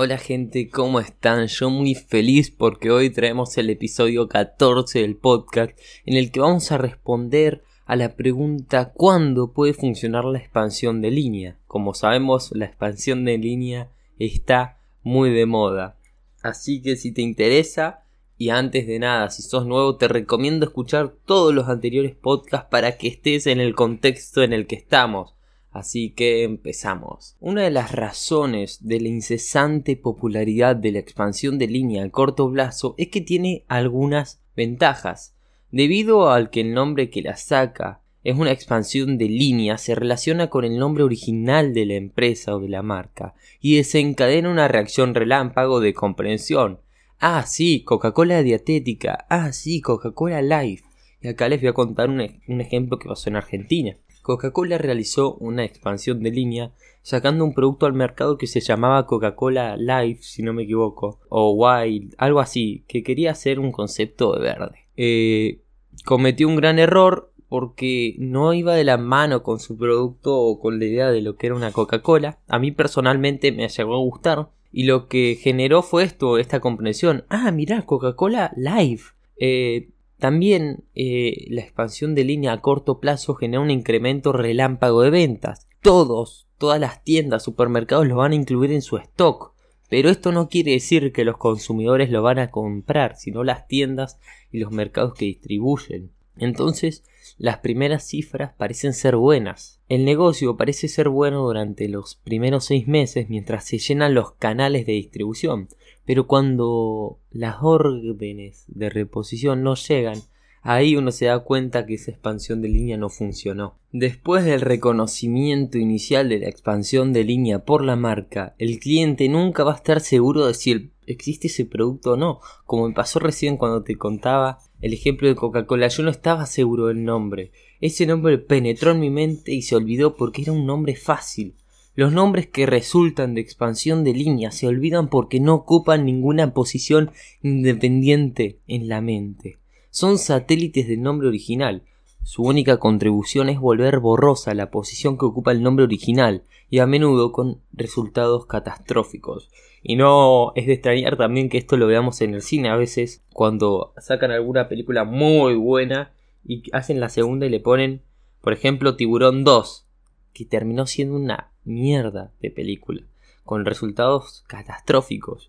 Hola gente, ¿cómo están? Yo muy feliz porque hoy traemos el episodio 14 del podcast en el que vamos a responder a la pregunta ¿cuándo puede funcionar la expansión de línea? Como sabemos, la expansión de línea está muy de moda. Así que si te interesa, y antes de nada, si sos nuevo, te recomiendo escuchar todos los anteriores podcasts para que estés en el contexto en el que estamos. Así que empezamos. Una de las razones de la incesante popularidad de la expansión de línea a corto plazo es que tiene algunas ventajas. Debido al que el nombre que la saca es una expansión de línea, se relaciona con el nombre original de la empresa o de la marca y desencadena una reacción relámpago de comprensión. Ah, sí, Coca-Cola dietética. Ah, sí, Coca-Cola Life. Y acá les voy a contar un, un ejemplo que pasó en Argentina. Coca-Cola realizó una expansión de línea sacando un producto al mercado que se llamaba Coca-Cola Life, si no me equivoco, o Wild, algo así, que quería hacer un concepto de verde. Eh, cometió un gran error porque no iba de la mano con su producto o con la idea de lo que era una Coca-Cola. A mí personalmente me llegó a gustar y lo que generó fue esto, esta comprensión. Ah, mirá, Coca-Cola Life. Eh, también eh, la expansión de línea a corto plazo genera un incremento relámpago de ventas. Todos, todas las tiendas, supermercados lo van a incluir en su stock. Pero esto no quiere decir que los consumidores lo van a comprar, sino las tiendas y los mercados que distribuyen. Entonces, las primeras cifras parecen ser buenas. El negocio parece ser bueno durante los primeros seis meses mientras se llenan los canales de distribución, pero cuando las órdenes de reposición no llegan, ahí uno se da cuenta que esa expansión de línea no funcionó. Después del reconocimiento inicial de la expansión de línea por la marca, el cliente nunca va a estar seguro de si existe ese producto o no, como me pasó recién cuando te contaba el ejemplo de Coca-Cola. Yo no estaba seguro del nombre. Ese nombre penetró en mi mente y se olvidó porque era un nombre fácil. Los nombres que resultan de expansión de línea se olvidan porque no ocupan ninguna posición independiente en la mente. Son satélites del nombre original. Su única contribución es volver borrosa la posición que ocupa el nombre original y a menudo con resultados catastróficos. Y no es de extrañar también que esto lo veamos en el cine a veces cuando sacan alguna película muy buena y hacen la segunda y le ponen, por ejemplo, Tiburón 2, que terminó siendo una mierda de película, con resultados catastróficos,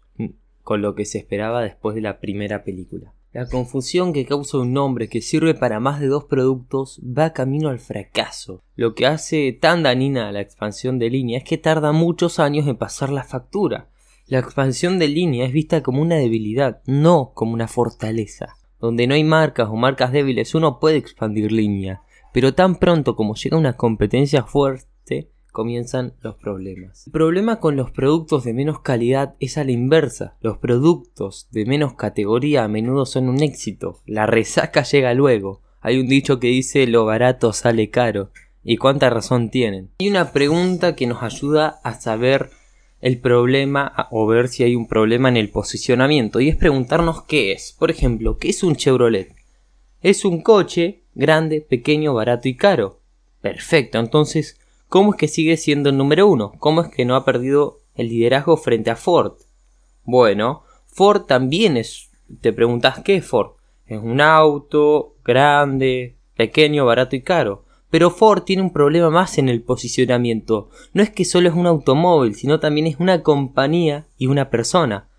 con lo que se esperaba después de la primera película. La confusión que causa un nombre que sirve para más de dos productos va camino al fracaso. Lo que hace tan danina la expansión de línea es que tarda muchos años en pasar la factura. La expansión de línea es vista como una debilidad, no como una fortaleza. Donde no hay marcas o marcas débiles uno puede expandir línea, pero tan pronto como llega una competencia fuerte, comienzan los problemas. El problema con los productos de menos calidad es a la inversa. Los productos de menos categoría a menudo son un éxito. La resaca llega luego. Hay un dicho que dice lo barato sale caro. ¿Y cuánta razón tienen? Hay una pregunta que nos ayuda a saber el problema o ver si hay un problema en el posicionamiento y es preguntarnos qué es. Por ejemplo, ¿qué es un Chevrolet? Es un coche grande, pequeño, barato y caro. Perfecto, entonces, ¿cómo es que sigue siendo el número uno? ¿Cómo es que no ha perdido el liderazgo frente a Ford? Bueno, Ford también es... Te preguntas qué es Ford. Es un auto grande, pequeño, barato y caro. Pero Ford tiene un problema más en el posicionamiento. No es que solo es un automóvil, sino también es una compañía y una persona.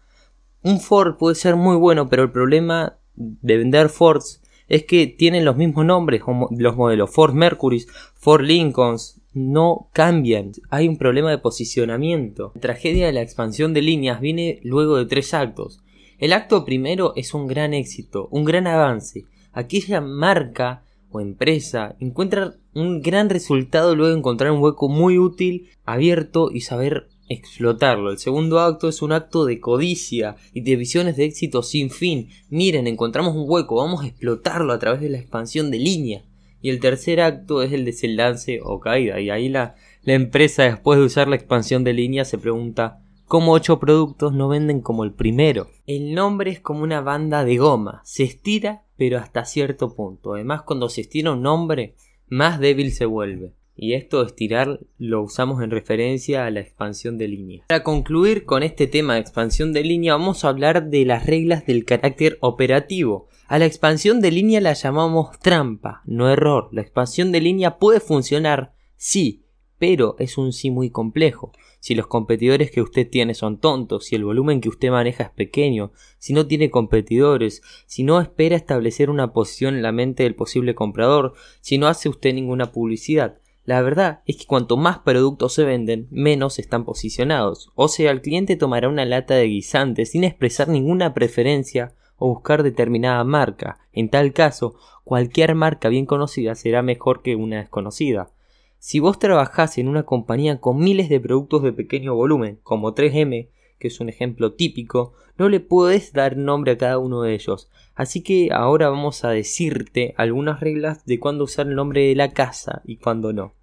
Un Ford puede ser muy bueno, pero el problema de vender Fords es que tienen los mismos nombres, los modelos Ford Mercury, Ford Lincolns, no cambian. Hay un problema de posicionamiento. La tragedia de la expansión de líneas viene luego de tres actos. El acto primero es un gran éxito, un gran avance. Aquella marca o empresa encuentra un gran resultado luego de encontrar un hueco muy útil, abierto y saber explotarlo. El segundo acto es un acto de codicia y de visiones de éxito sin fin. Miren, encontramos un hueco, vamos a explotarlo a través de la expansión de línea. Y el tercer acto es el desenlace o caída. Y ahí la, la empresa, después de usar la expansión de línea, se pregunta ¿cómo ocho productos no venden como el primero? El nombre es como una banda de goma. Se estira, pero hasta cierto punto. Además, cuando se estira un nombre, más débil se vuelve. Y esto estirar lo usamos en referencia a la expansión de línea. Para concluir con este tema de expansión de línea vamos a hablar de las reglas del carácter operativo. A la expansión de línea la llamamos trampa, no error. La expansión de línea puede funcionar, sí, pero es un sí muy complejo. Si los competidores que usted tiene son tontos, si el volumen que usted maneja es pequeño, si no tiene competidores, si no espera establecer una posición en la mente del posible comprador, si no hace usted ninguna publicidad. La verdad es que cuanto más productos se venden, menos están posicionados. O sea, el cliente tomará una lata de guisante sin expresar ninguna preferencia o buscar determinada marca. En tal caso, cualquier marca bien conocida será mejor que una desconocida. Si vos trabajás en una compañía con miles de productos de pequeño volumen, como 3M, que es un ejemplo típico, no le puedes dar nombre a cada uno de ellos. Así que ahora vamos a decirte algunas reglas de cuándo usar el nombre de la casa y cuándo no.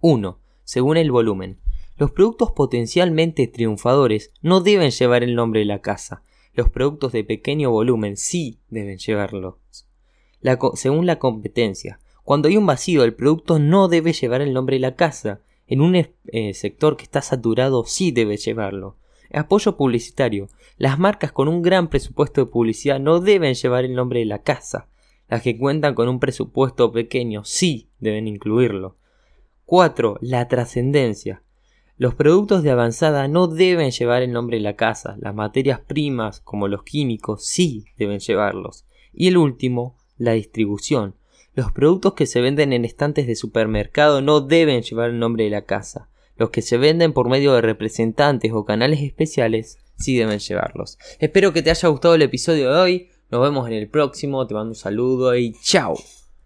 1. Según el volumen. Los productos potencialmente triunfadores no deben llevar el nombre de la casa. Los productos de pequeño volumen sí deben llevarlo. según la competencia. Cuando hay un vacío, el producto no debe llevar el nombre de la casa. En un eh, sector que está saturado sí debe llevarlo. Apoyo publicitario. Las marcas con un gran presupuesto de publicidad no deben llevar el nombre de la casa. Las que cuentan con un presupuesto pequeño sí deben incluirlo. 4. La trascendencia. Los productos de avanzada no deben llevar el nombre de la casa. Las materias primas, como los químicos, sí deben llevarlos. Y el último, la distribución. Los productos que se venden en estantes de supermercado no deben llevar el nombre de la casa. Los que se venden por medio de representantes o canales especiales sí deben llevarlos. Espero que te haya gustado el episodio de hoy. Nos vemos en el próximo. Te mando un saludo y chao.